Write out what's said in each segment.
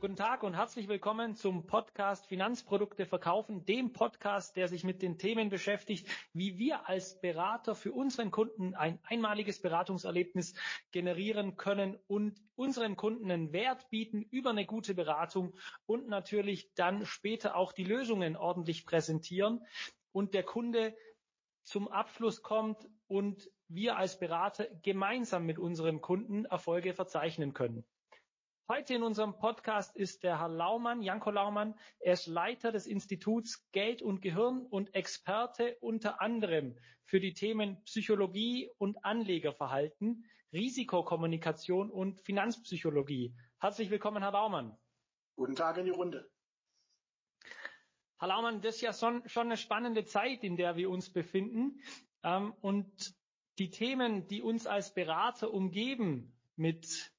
Guten Tag und herzlich willkommen zum Podcast Finanzprodukte verkaufen, dem Podcast, der sich mit den Themen beschäftigt, wie wir als Berater für unseren Kunden ein einmaliges Beratungserlebnis generieren können und unseren Kunden einen Wert bieten über eine gute Beratung und natürlich dann später auch die Lösungen ordentlich präsentieren und der Kunde zum Abschluss kommt und wir als Berater gemeinsam mit unseren Kunden Erfolge verzeichnen können. Heute in unserem Podcast ist der Herr Laumann, Janko Laumann. Er ist Leiter des Instituts Geld und Gehirn und Experte unter anderem für die Themen Psychologie und Anlegerverhalten, Risikokommunikation und Finanzpsychologie. Herzlich willkommen, Herr Laumann. Guten Tag in die Runde. Herr Laumann, das ist ja schon, eine spannende Zeit, in der wir uns befinden. Ähm, und die Themen, die uns als Berater umgeben mit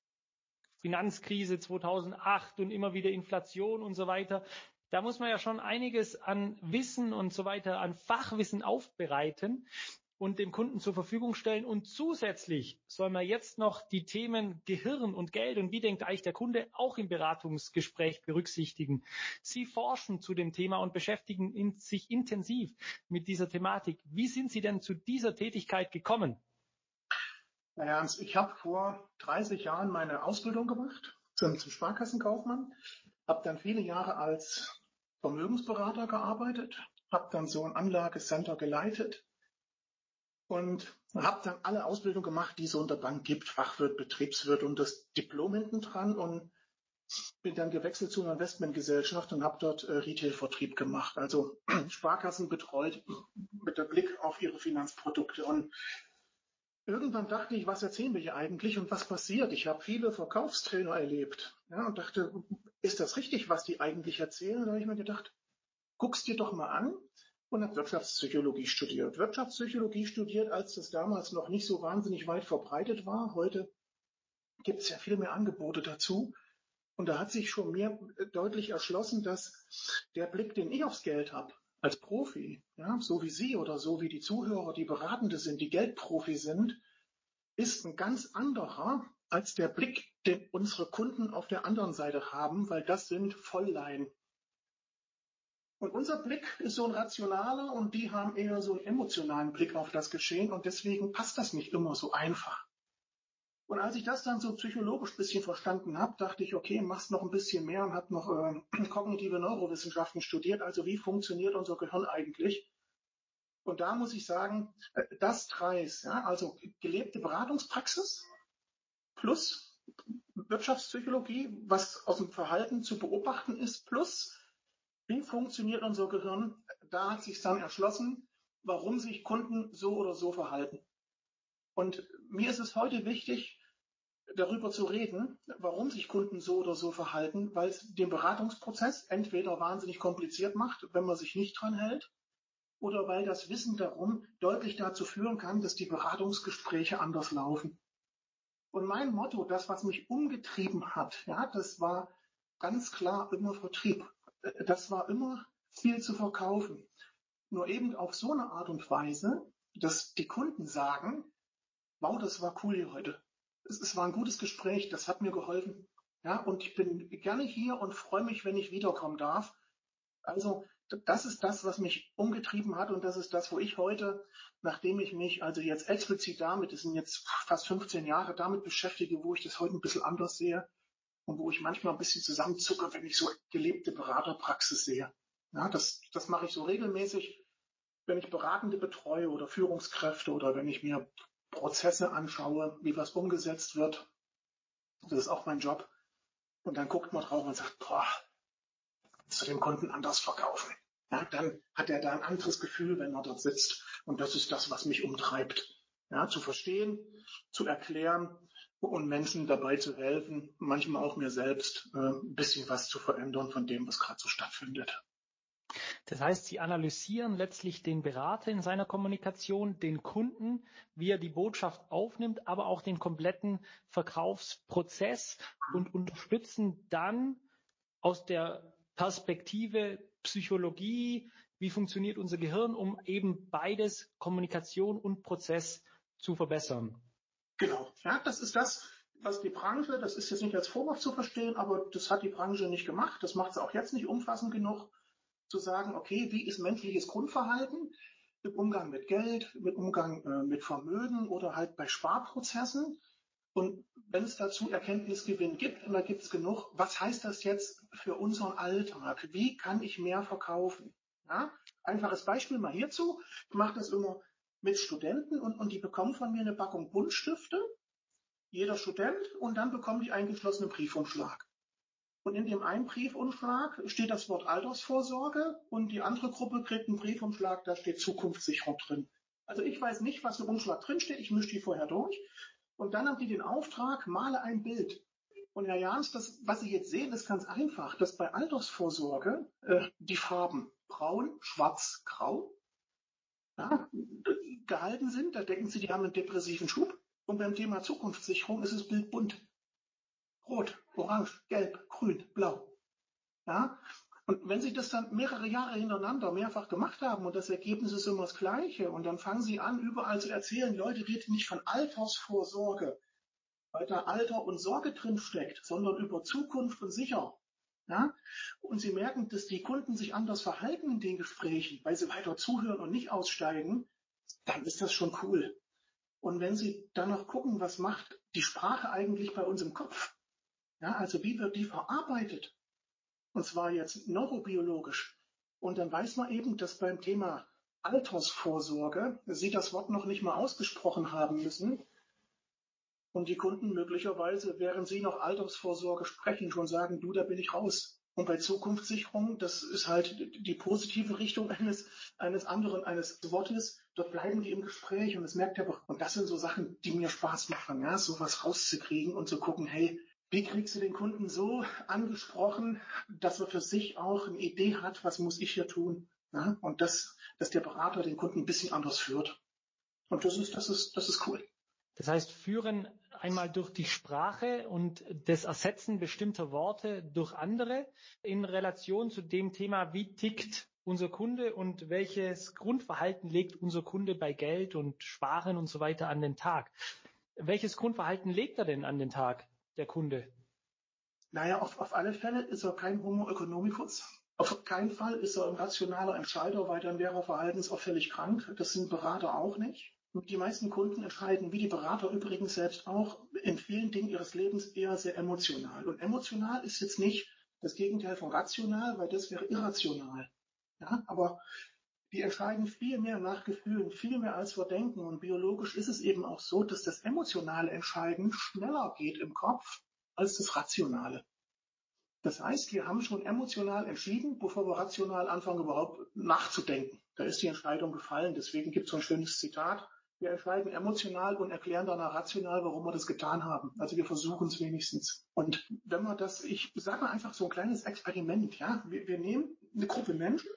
Finanzkrise 2008 und immer wieder Inflation und so weiter. Da muss man ja schon einiges an Wissen und so weiter, an Fachwissen aufbereiten und dem Kunden zur Verfügung stellen. Und zusätzlich soll man jetzt noch die Themen Gehirn und Geld und wie denkt eigentlich der Kunde auch im Beratungsgespräch berücksichtigen. Sie forschen zu dem Thema und beschäftigen sich intensiv mit dieser Thematik. Wie sind Sie denn zu dieser Tätigkeit gekommen? Naja, ich habe vor 30 Jahren meine Ausbildung gemacht zum, zum Sparkassenkaufmann, habe dann viele Jahre als Vermögensberater gearbeitet, habe dann so ein Anlagecenter geleitet und habe dann alle Ausbildungen gemacht, die es unter Bank gibt, Fachwirt, Betriebswirt und das Diplom hinten dran und bin dann gewechselt zu einer Investmentgesellschaft und habe dort äh, Retail-Vertrieb gemacht, also Sparkassen betreut mit der Blick auf ihre Finanzprodukte und irgendwann dachte ich, was erzählen wir hier eigentlich und was passiert? Ich habe viele Verkaufstrainer erlebt ja, und dachte, ist das richtig, was die eigentlich erzählen? Da habe ich mir gedacht, guck's dir doch mal an und habe Wirtschaftspsychologie studiert. Wirtschaftspsychologie studiert, als das damals noch nicht so wahnsinnig weit verbreitet war. Heute gibt es ja viel mehr Angebote dazu. Und da hat sich schon mir deutlich erschlossen, dass der Blick, den ich aufs Geld habe, als Profi, ja, so wie Sie oder so wie die Zuhörer, die Beratende sind, die Geldprofi sind, ist ein ganz anderer als der Blick, den unsere Kunden auf der anderen Seite haben, weil das sind Vollleihen. Und unser Blick ist so ein rationaler und die haben eher so einen emotionalen Blick auf das Geschehen und deswegen passt das nicht immer so einfach. Und als ich das dann so psychologisch ein bisschen verstanden habe, dachte ich, okay, machst noch ein bisschen mehr und habe noch äh, kognitive Neurowissenschaften studiert. Also wie funktioniert unser Gehirn eigentlich? Und da muss ich sagen, äh, das Dreis, ja, also gelebte Beratungspraxis plus Wirtschaftspsychologie, was aus dem Verhalten zu beobachten ist, plus wie funktioniert unser Gehirn, da hat sich dann erschlossen, warum sich Kunden so oder so verhalten. Und mir ist es heute wichtig, darüber zu reden, warum sich Kunden so oder so verhalten, weil es den Beratungsprozess entweder wahnsinnig kompliziert macht, wenn man sich nicht dran hält, oder weil das Wissen darum deutlich dazu führen kann, dass die Beratungsgespräche anders laufen. Und mein Motto, das, was mich umgetrieben hat, ja, das war ganz klar immer Vertrieb. Das war immer viel zu verkaufen. Nur eben auf so eine Art und Weise, dass die Kunden sagen, wow, das war cool hier heute es, es war ein gutes Gespräch, das hat mir geholfen. Ja, und ich bin gerne hier und freue mich, wenn ich wiederkommen darf. Also, das ist das, was mich umgetrieben hat und das ist das, wo ich heute, nachdem ich mich also jetzt explizit damit, das sind jetzt fast 15 Jahre damit beschäftige, wo ich das heute ein bisschen anders sehe und wo ich manchmal ein bisschen zusammenzucke, wenn ich so gelebte Beraterpraxis sehe. Ja, das, das mache ich so regelmäßig, wenn ich Beratende betreue oder Führungskräfte oder wenn ich mir Prozesse anschaue, wie was umgesetzt wird. Das ist auch mein Job. Und dann guckt man drauf und sagt, boah, zu dem Kunden anders verkaufen. Ja, dann hat er da ein anderes Gefühl, wenn er dort sitzt. Und das ist das, was mich umtreibt. Ja, zu verstehen, zu erklären und Menschen dabei zu helfen, manchmal auch mir selbst, äh, ein bisschen was zu verändern von dem, was gerade so stattfindet. Das heißt, Sie analysieren letztlich den Berater in seiner Kommunikation, den Kunden, wie er die Botschaft aufnimmt, aber auch den kompletten Verkaufsprozess und unterstützen dann aus der Perspektive Psychologie, wie funktioniert unser Gehirn, um eben beides, Kommunikation und Prozess zu verbessern. Genau, ja, das ist das, was die Branche, das ist jetzt nicht als Vorwurf zu verstehen, aber das hat die Branche nicht gemacht. Das macht es auch jetzt nicht umfassend genug, zu sagen, okay, wie ist menschliches Grundverhalten im Umgang mit Geld, im Umgang äh, mit Vermögen oder halt bei Sparprozessen. Und wenn es dazu Erkenntnisgewinn gibt, und da gibt es genug, was heißt das jetzt für unseren Alltag? Wie kann ich mehr verkaufen? Ja? Einfaches Beispiel mal hierzu. Ich mache das immer mit Studenten und, und die bekommen von mir eine Packung Buntstifte, jeder Student, und dann bekommen die einen geschlossenen Briefumschlag. Und in dem einen Briefumschlag steht das Wort Altersvorsorge und die andere Gruppe kriegt einen Briefumschlag, da steht Zukunftssicherung drin. Also ich weiß nicht, was im Umschlag drin steht, ich mische die vorher durch. Und dann haben die den Auftrag, male ein Bild. Und Herr Jans, das, was Sie jetzt sehen, ist ganz einfach, dass bei Altersvorsorge äh, die Farben braun, schwarz, grau ja, gehalten sind. Da denken Sie, die haben einen depressiven Schub. Und beim Thema Zukunftssicherung ist das Bild bunt. Rot, Orange, Gelb, Grün, Blau. Ja? Und wenn Sie das dann mehrere Jahre hintereinander mehrfach gemacht haben und das Ergebnis ist immer das gleiche und dann fangen Sie an, überall zu erzählen, Leute, redet nicht von Altersvorsorge, weil da Alter und Sorge drin steckt, sondern über Zukunft und Sicher. Ja? Und Sie merken, dass die Kunden sich anders verhalten in den Gesprächen, weil sie weiter zuhören und nicht aussteigen, dann ist das schon cool. Und wenn Sie dann noch gucken, was macht die Sprache eigentlich bei uns im Kopf? Ja, also wie wird die verarbeitet? Und zwar jetzt neurobiologisch. Und dann weiß man eben, dass beim Thema Altersvorsorge Sie das Wort noch nicht mal ausgesprochen haben müssen, und die Kunden möglicherweise, während sie noch Altersvorsorge sprechen, schon sagen, du, da bin ich raus. Und bei Zukunftssicherung, das ist halt die positive Richtung eines, eines anderen, eines Wortes. Dort bleiben die im Gespräch und es merkt er, und das sind so Sachen, die mir Spaß machen, ja, sowas rauszukriegen und zu gucken, hey, wie kriegst du den Kunden so angesprochen, dass er für sich auch eine Idee hat, was muss ich hier tun? Ja, und das, dass der Berater den Kunden ein bisschen anders führt. Und das ist, das ist, das ist cool. Das heißt, führen einmal durch die Sprache und das Ersetzen bestimmter Worte durch andere in Relation zu dem Thema, wie tickt unser Kunde und welches Grundverhalten legt unser Kunde bei Geld und Sparen und so weiter an den Tag. Welches Grundverhalten legt er denn an den Tag, der Kunde? Naja, auf, auf alle Fälle ist er kein Homo economicus. Auf keinen Fall ist er ein rationaler Entscheider, weil dann wäre er verhaltensauffällig krank. Das sind Berater auch nicht. Die meisten Kunden entscheiden, wie die Berater übrigens selbst auch, in vielen Dingen ihres Lebens eher sehr emotional. Und emotional ist jetzt nicht das Gegenteil von rational, weil das wäre irrational. Ja, aber die entscheiden viel mehr nach Gefühlen, viel mehr als wir denken. Und biologisch ist es eben auch so, dass das emotionale Entscheiden schneller geht im Kopf als das rationale. Das heißt, wir haben schon emotional entschieden, bevor wir rational anfangen, überhaupt nachzudenken. Da ist die Entscheidung gefallen. Deswegen gibt es so ein schönes Zitat. Wir entscheiden emotional und erklären danach rational, warum wir das getan haben. Also wir versuchen es wenigstens. Und wenn wir das, ich sage mal einfach so ein kleines Experiment, ja, wir, wir nehmen eine Gruppe Menschen,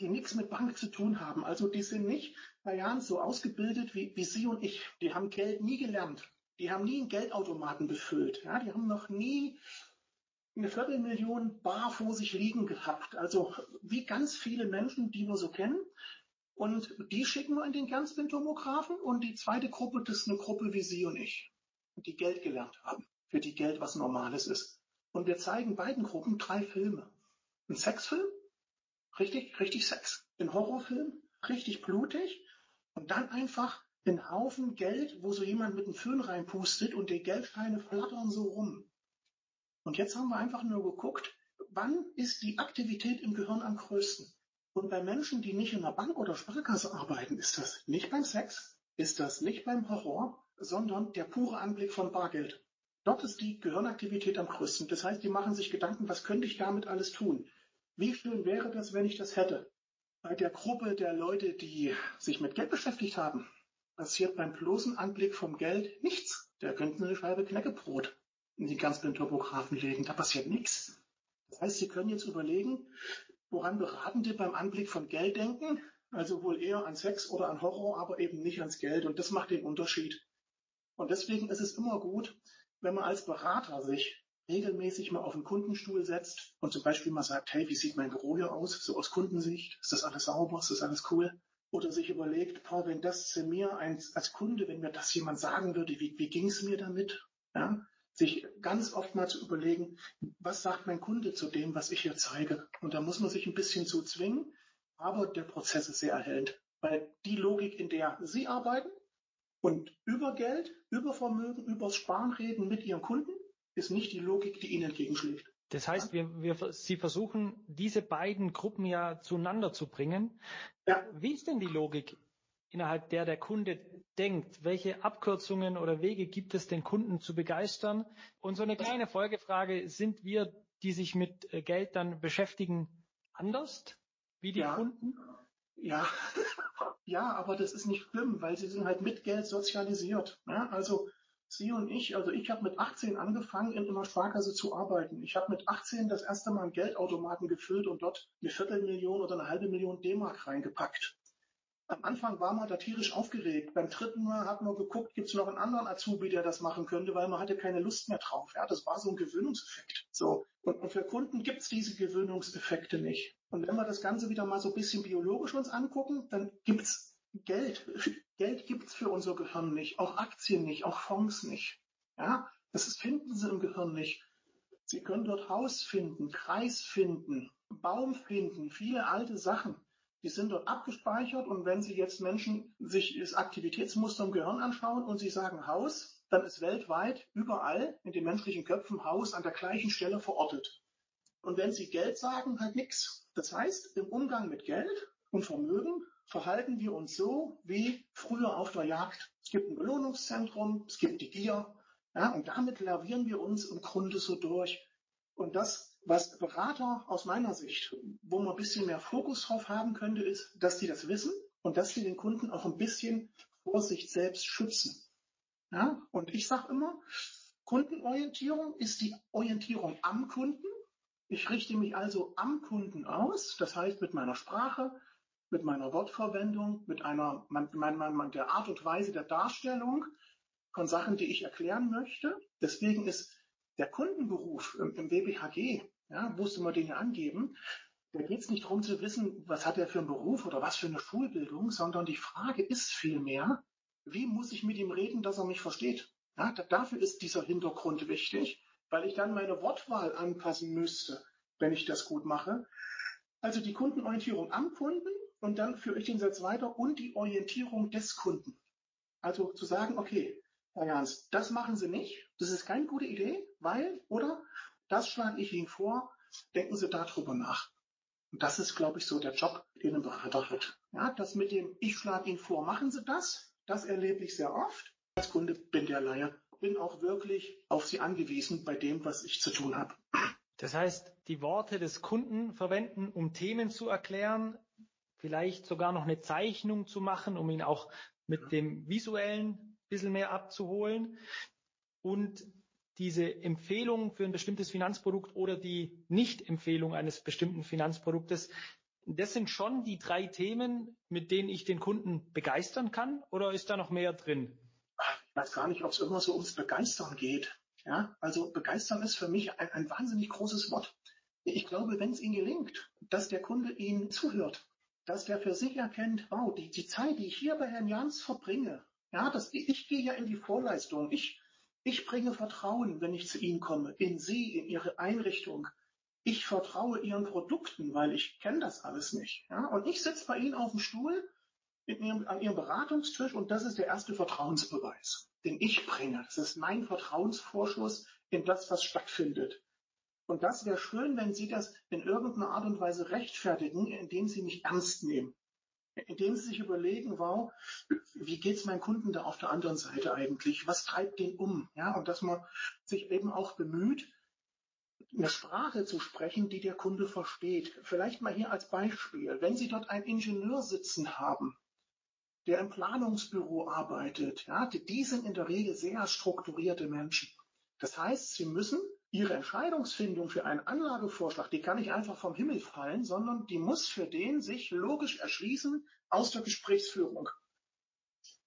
die nichts mit Bank zu tun haben. Also die sind nicht bei Jahren so ausgebildet wie, wie Sie und ich. Die haben Geld nie gelernt. Die haben nie einen Geldautomaten befüllt. Ja, die haben noch nie eine Viertelmillion bar vor sich liegen gehabt. Also wie ganz viele Menschen, die wir so kennen. Und die schicken wir in den Kernspintomographen und die zweite Gruppe, das ist eine Gruppe wie Sie und ich, die Geld gelernt haben, für die Geld was Normales ist. Und wir zeigen beiden Gruppen drei Filme. Ein Sexfilm, richtig, richtig Sex. Ein Horrorfilm, richtig blutig. Und dann einfach ein Haufen Geld, wo so jemand mit einem Föhn reinpustet und die Geldscheine flattern so rum. Und jetzt haben wir einfach nur geguckt, wann ist die Aktivität im Gehirn am größten? Und bei Menschen, die nicht in der Bank oder Sparkasse arbeiten, ist das nicht beim Sex, ist das nicht beim Horror, sondern der pure Anblick von Bargeld. Dort ist die Gehirnaktivität am größten. Das heißt, die machen sich Gedanken, was könnte ich damit alles tun? Wie schön wäre das, wenn ich das hätte? Bei der Gruppe der Leute, die sich mit Geld beschäftigt haben, passiert beim bloßen Anblick vom Geld nichts. Da könnten eine Scheibe Knäckebrot in die ganzen Topographen legen. Da passiert nichts. Das heißt, Sie können jetzt überlegen, Woran Beratende beim Anblick von Geld denken? Also wohl eher an Sex oder an Horror, aber eben nicht ans Geld. Und das macht den Unterschied. Und deswegen ist es immer gut, wenn man als Berater sich regelmäßig mal auf den Kundenstuhl setzt und zum Beispiel mal sagt, hey, wie sieht mein Büro hier aus? So aus Kundensicht. Ist das alles sauber? Ist das alles cool? Oder sich überlegt, boah, wenn das zu mir als, als Kunde, wenn mir das jemand sagen würde, wie, wie ging es mir damit? Ja? Sich ganz oft mal zu überlegen, was sagt mein Kunde zu dem, was ich hier zeige? Und da muss man sich ein bisschen zu zwingen, aber der Prozess ist sehr erhellend, weil die Logik, in der Sie arbeiten und über Geld, über Vermögen, übers Sparen reden mit Ihren Kunden, ist nicht die Logik, die Ihnen entgegenschlägt. Das heißt, wir, wir, Sie versuchen, diese beiden Gruppen ja zueinander zu bringen. Ja. Wie ist denn die Logik, innerhalb der der Kunde denkt? Welche Abkürzungen oder Wege gibt es, den Kunden zu begeistern? Und so eine kleine Folgefrage, sind wir, die sich mit äh, Geld dann beschäftigen, anders wie die Ja. Kunden? Ja, ja, aber das ist nicht schlimm, weil sie sind halt mit Geld sozialisiert. Ja? Also Sie und ich, also ich habe mit 18 angefangen, in einer Sparkasse zu arbeiten. Ich habe mit 18 das erste Mal einen Geldautomaten gefüllt und dort eine Viertelmillion oder eine halbe Million D-Mark reingepackt. Am Anfang war man da tierisch aufgeregt. Beim dritten Mal hat man geguckt, gibt es noch einen anderen Azubi, der das machen könnte, weil man hatte keine Lust mehr drauf. Ja, das war so ein Gewöhnungseffekt. So. Und, für Kunden gibt es diese Gewöhnungseffekte nicht. Und wenn wir das Ganze wieder mal so ein bisschen biologisch uns angucken, dann gibt's Geld. Geld gibt's für unser Gehirn nicht. Auch Aktien nicht, auch Fonds nicht. Ja, das finden Sie im Gehirn nicht. Sie können dort Haus finden, Kreis finden, Baum finden, viele alte Sachen. Die sind dort abgespeichert und wenn Sie jetzt Menschen sich das Aktivitätsmuster im Gehirn anschauen und Sie sagen Haus, dann ist weltweit überall in den menschlichen Köpfen Haus an der gleichen Stelle verortet. Und wenn Sie Geld sagen, halt nichts. Das heißt, im Umgang mit Geld und Vermögen verhalten wir uns so wie früher auf der Jagd. Es gibt ein Belohnungszentrum, es gibt die Gier, ja, und damit lavieren wir uns im Grunde so durch. Und das, was Berater aus meiner Sicht, wo man ein bisschen mehr Fokus drauf haben könnte, ist, dass die das wissen und dass sie den Kunden auch ein bisschen vor sich selbst schützen. Ja, und ich sage immer, Kundenorientierung ist die Orientierung am Kunden. Ich richte mich also am Kunden aus, das heißt mit meiner Sprache, mit meiner Wortverwendung, mit einer man, man, der Art und Weise der Darstellung von Sachen, die ich erklären möchte. Deswegen ist der Kundenberuf im, im WBHG, ja, musste man ja angeben, da geht es nicht darum zu wissen, was hat er für einen Beruf oder was für eine Schulbildung, sondern die Frage ist vielmehr, wie muss ich mit ihm reden, dass er mich versteht? Ja, da, dafür ist dieser Hintergrund wichtig, weil ich dann meine Wortwahl anpassen müsste, wenn ich das gut mache. Also die Kundenorientierung am Kunden und dann führe ich den Satz weiter und die Orientierung des Kunden. Also zu sagen, okay, Herr Jans, das machen Sie nicht, das ist keine gute Idee, weil, oder, das schlage ich Ihnen vor, denken Sie darüber nach. Und das ist, glaube ich, so der Job, den ein Berater hat. Ja, das mit dem, ich schlage Ihnen vor, machen Sie das, das erlebe ich sehr oft. Als Kunde bin der Laie, bin auch wirklich auf Sie angewiesen bei dem, was ich zu tun habe. Das heißt, die Worte des Kunden verwenden, um Themen zu erklären, vielleicht sogar noch eine Zeichnung zu machen, um ihn auch mit dem visuellen ein bisschen mehr abzuholen und diese Empfehlung für ein bestimmtes Finanzprodukt oder die Nicht-Empfehlung eines bestimmten Finanzproduktes, das sind schon die drei Themen, mit denen ich den Kunden begeistern kann oder ist da noch mehr drin? Ich weiß gar nicht, ob es immer so ums Begeistern geht. Ja, also begeistern ist für mich ein, ein wahnsinnig großes Wort. Ich glaube, wenn es Ihnen gelingt, dass der Kunde Ihnen zuhört, dass der für sich erkennt, wow, die, die Zeit, die ich hier bei Herrn Jans verbringe, ja, das, ich gehe ja in die Vorleistung. Ich, ich bringe Vertrauen, wenn ich zu Ihnen komme, in Sie, in Ihre Einrichtung. Ich vertraue Ihren Produkten, weil ich kenne das alles nicht. Ja? Und ich sitze bei Ihnen auf dem Stuhl Ihrem, an Ihrem Beratungstisch und das ist der erste Vertrauensbeweis, den ich bringe. Das ist mein Vertrauensvorschuss in das, was stattfindet. Und das wäre schön, wenn Sie das in irgendeiner Art und Weise rechtfertigen, indem Sie mich ernst nehmen. Indem Sie sich überlegen, wow, wie geht's meinem Kunden da auf der anderen Seite eigentlich? Was treibt den um? Ja, und dass man sich eben auch bemüht, eine Sprache zu sprechen, die der Kunde versteht. Vielleicht mal hier als Beispiel. Wenn Sie dort einen Ingenieur sitzen haben, der im Planungsbüro arbeitet, ja, die, die sind in der Regel sehr strukturierte Menschen. Das heißt, Sie müssen Ihre Entscheidungsfindung für einen Anlagevorschlag, die kann nicht einfach vom Himmel fallen, sondern die muss für den sich logisch erschließen aus der Gesprächsführung.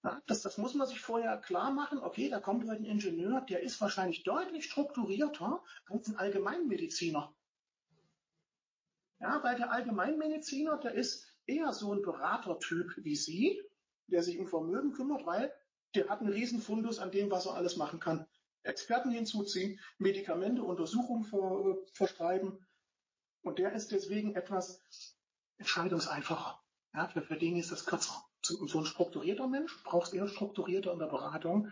Ja, das, das muss man sich vorher klar machen. Okay, da kommt heute ein Ingenieur, der ist wahrscheinlich deutlich strukturierter als ein Allgemeinmediziner. Ja, weil der Allgemeinmediziner, der ist eher so ein Beratertyp wie Sie, der sich um Vermögen kümmert, weil der hat einen Riesenfundus an dem, was er alles machen kann. Experten hinzuziehen, Medikamente, Untersuchungen ver, verschreiben. Und der ist deswegen etwas entscheidungseinfacher. Ja, für, für den ist das kürzer. So, so ein strukturierter Mensch braucht es eher strukturierter in der Beratung.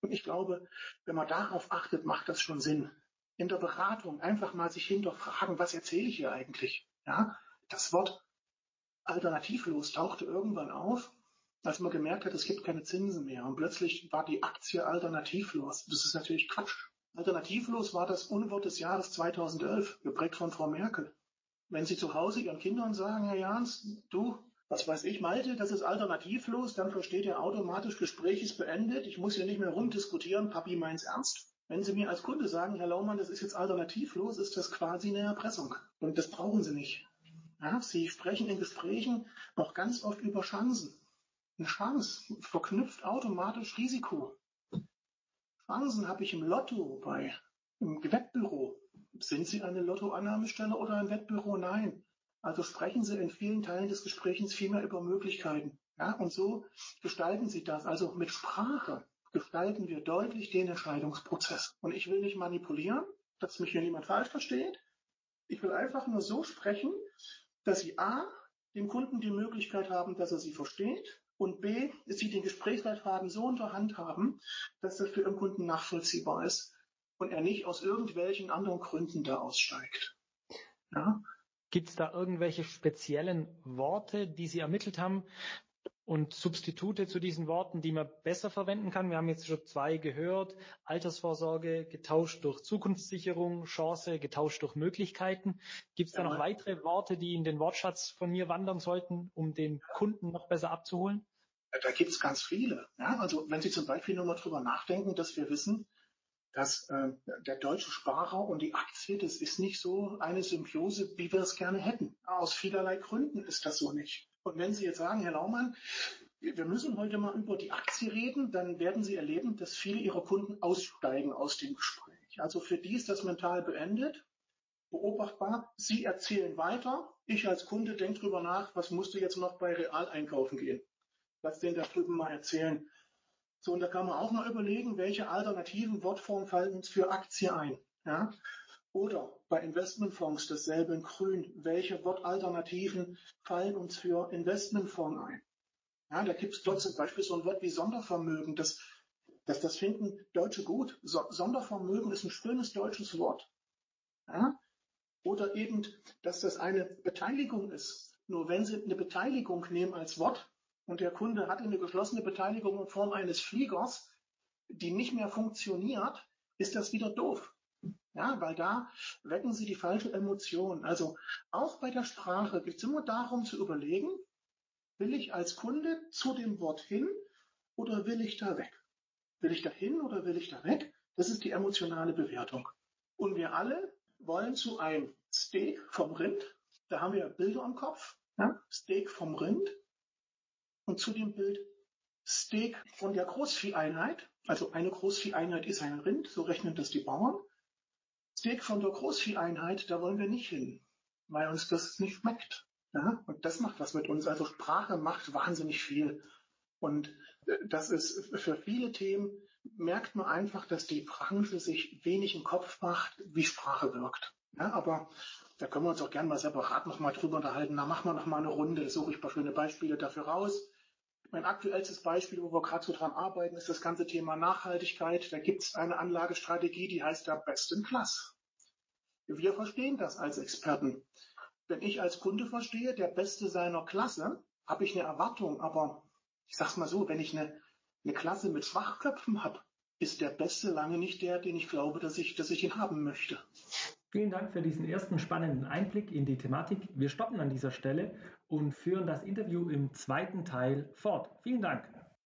Und ich glaube, wenn man darauf achtet, macht das schon Sinn. In der Beratung einfach mal sich hinterfragen, was erzähle ich hier eigentlich? Ja, das Wort alternativlos tauchte irgendwann auf, als man gemerkt hat, es gibt keine Zinsen mehr. Und plötzlich war die Aktie alternativlos. Das ist natürlich Quatsch. Alternativlos war das Unwort des Jahres 2011, geprägt von Frau Merkel. Wenn Sie zu Hause Ihren Kindern sagen, Herr Jans, du, was weiß ich, Malte, das ist alternativlos, dann versteht ihr automatisch, Gespräch ist beendet, ich muss hier nicht mehr rumdiskutieren, Papi meint's ernst. Wenn Sie mir als Kunde sagen, Herr Laumann, das ist jetzt alternativlos, ist das quasi eine Erpressung. Und das brauchen Sie nicht. Ja, Sie sprechen in Gesprächen auch ganz oft über Chancen. Eine Chance verknüpft automatisch Risiko. Chancen habe ich im Lotto bei im Wettbüro. Sind Sie eine Lottoannahmestelle oder ein Wettbüro? Nein. Also sprechen Sie in vielen Teilen des Gesprächs vielmehr über Möglichkeiten. Ja, und so gestalten Sie das. Also mit Sprache gestalten wir deutlich den Entscheidungsprozess. Und ich will nicht manipulieren, dass mich hier niemand falsch versteht. Ich will einfach nur so sprechen, dass Sie A, dem Kunden die Möglichkeit haben, dass er sie versteht und B, Sie den Gesprächsleitfaden so unter Hand haben, dass das für Ihren Kunden nachvollziehbar ist und er nicht aus irgendwelchen anderen Gründen da aussteigt. Ja? Gibt es da irgendwelche speziellen Worte, die Sie ermittelt haben, und Substitute zu diesen Worten, die man besser verwenden kann. Wir haben jetzt schon zwei gehört. Altersvorsorge getauscht durch Zukunftssicherung, Chance getauscht durch Möglichkeiten. Gibt es da noch weitere Worte, die in den Wortschatz von mir wandern sollten, um den Kunden noch besser abzuholen? Da gibt es ganz viele. Ja, also wenn Sie zum Beispiel nur mal drüber nachdenken, dass wir wissen, dass äh, der deutsche Sparer und die Aktie, das ist nicht so eine Symbiose, wie wir es gerne hätten. Aus vielerlei Gründen ist das so nicht. Und wenn Sie jetzt sagen, Herr Laumann, wir müssen heute mal über die Aktie reden, dann werden Sie erleben, dass viele Ihrer Kunden aussteigen aus dem Gespräch. Also für die ist das mental beendet, beobachtbar. Sie erzählen weiter. Ich als Kunde denke drüber nach, was musst du jetzt noch bei Real einkaufen gehen? Lass den da drüben mal erzählen. So, und da kann man auch mal überlegen, welche alternativen Wortformen fallen uns für Aktie ein. Ja? Oder bei Investmentfonds dasselbe in grün. Welche Wortalternativen fallen uns für Investmentfonds ein? Ja, da gibt es dort zum Beispiel so ein Wort wie Sondervermögen. Das, das, das finden Deutsche gut. So, Sondervermögen ist ein schönes deutsches Wort. Ja? Oder eben, dass das eine Beteiligung ist. Nur wenn Sie eine Beteiligung nehmen als Wort und der Kunde hat eine geschlossene Beteiligung in Form eines Fliegers, die nicht mehr funktioniert, ist das wieder doof. Ja, weil da wecken Sie die falsche Emotion. Also auch bei der Sprache geht es immer darum zu überlegen, will ich als Kunde zu dem Wort hin oder will ich da weg? Will ich da hin oder will ich da weg? Das ist die emotionale Bewertung. Und wir alle wollen zu einem Steak vom Rind, da haben wir Bilder im Kopf, ja? Steak vom Rind und zu dem Bild Steak von der Großvieheinheit, also eine Großvieheinheit ist ein Rind, so rechnen das die Bauern. Steak von der Großvieheinheit, da wollen wir nicht hin, weil uns das nicht schmeckt. Ja? Und das macht was mit uns. Also Sprache macht wahnsinnig viel. Und äh, das ist für viele Themen, merkt man einfach, dass die Branche sich wenig im Kopf macht, wie Sprache wirkt. Ja, aber da können wir uns auch gerne mal separat nochmal drüber unterhalten. Da machen wir nochmal eine Runde, suche ich ein paar schöne Beispiele dafür raus. Mein aktuellstes Beispiel, wo wir gerade so dran arbeiten, ist das ganze Thema Nachhaltigkeit. Da gibt es eine Anlagestrategie, die heißt da Best in Class. Wir verstehen das als Experten. Wenn ich als Kunde verstehe, der Beste seiner Klasse, habe ich eine Erwartung. Aber ich sag's mal so, wenn ich eine, eine Klasse mit Schwachköpfen habe, ist der Beste lange nicht der, den ich glaube, dass ich, dass ich ihn haben möchte. Vielen Dank für diesen ersten spannenden Einblick in die Thematik. Wir stoppen an dieser Stelle und führen das Interview im zweiten Teil fort. Vielen Dank.